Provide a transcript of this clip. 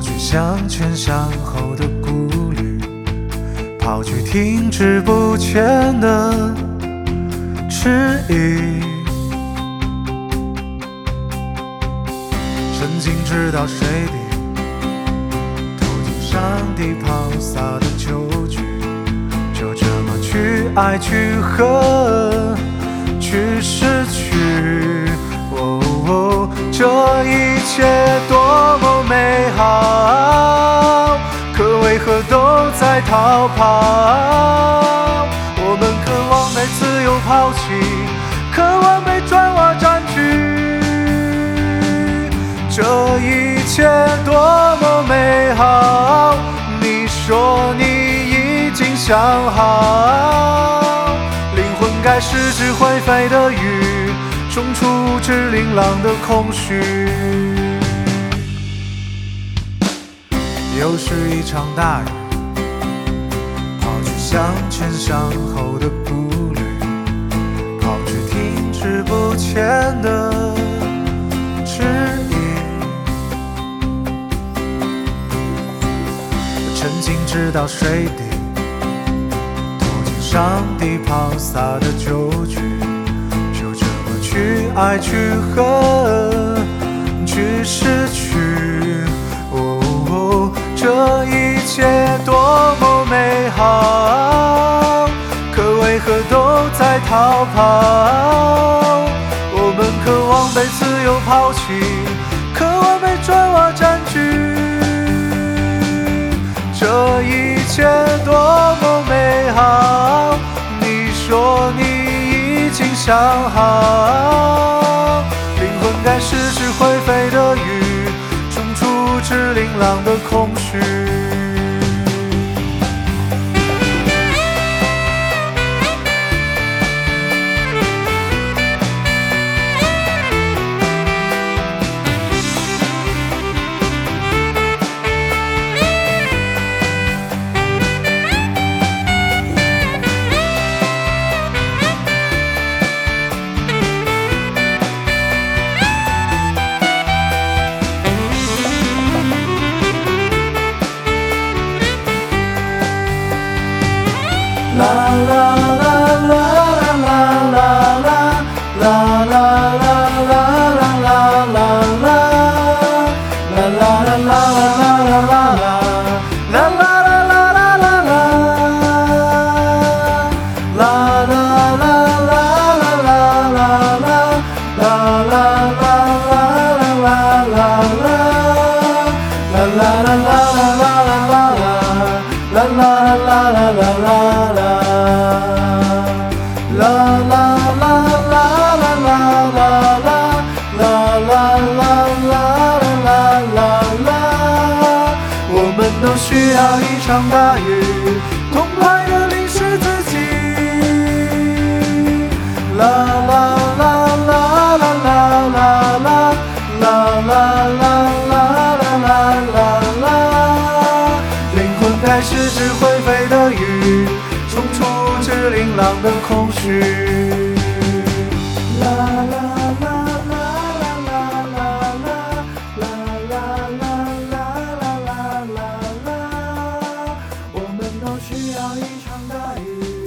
抛去向前向后的顾虑，抛去停滞不前的迟疑。曾经知道水底投进上帝抛洒的酒局，就这么去爱去恨去失去。哦，这一切在逃跑？我们渴望被自由抛弃，渴望被砖瓦占据。这一切多么美好！你说你已经想好，灵魂该是只会飞的鱼，冲出只琳琅的空虚。又是一场大雨，向前向后的步履，抛去停滞不前的迟疑。沉浸直到水底躲进上帝抛洒的酒局，就这么去爱去恨何都在逃跑？我们渴望被自由抛弃，渴望被砖瓦占据。这一切多么美好！你说你已经想好，灵魂该是只会飞的鱼，冲出只琳琅的空需要一场大雨，是只会飞的鱼冲出这琳琅的空虚。啦啦啦啦啦啦啦啦啦啦啦啦啦啦啦我们都需要一场大雨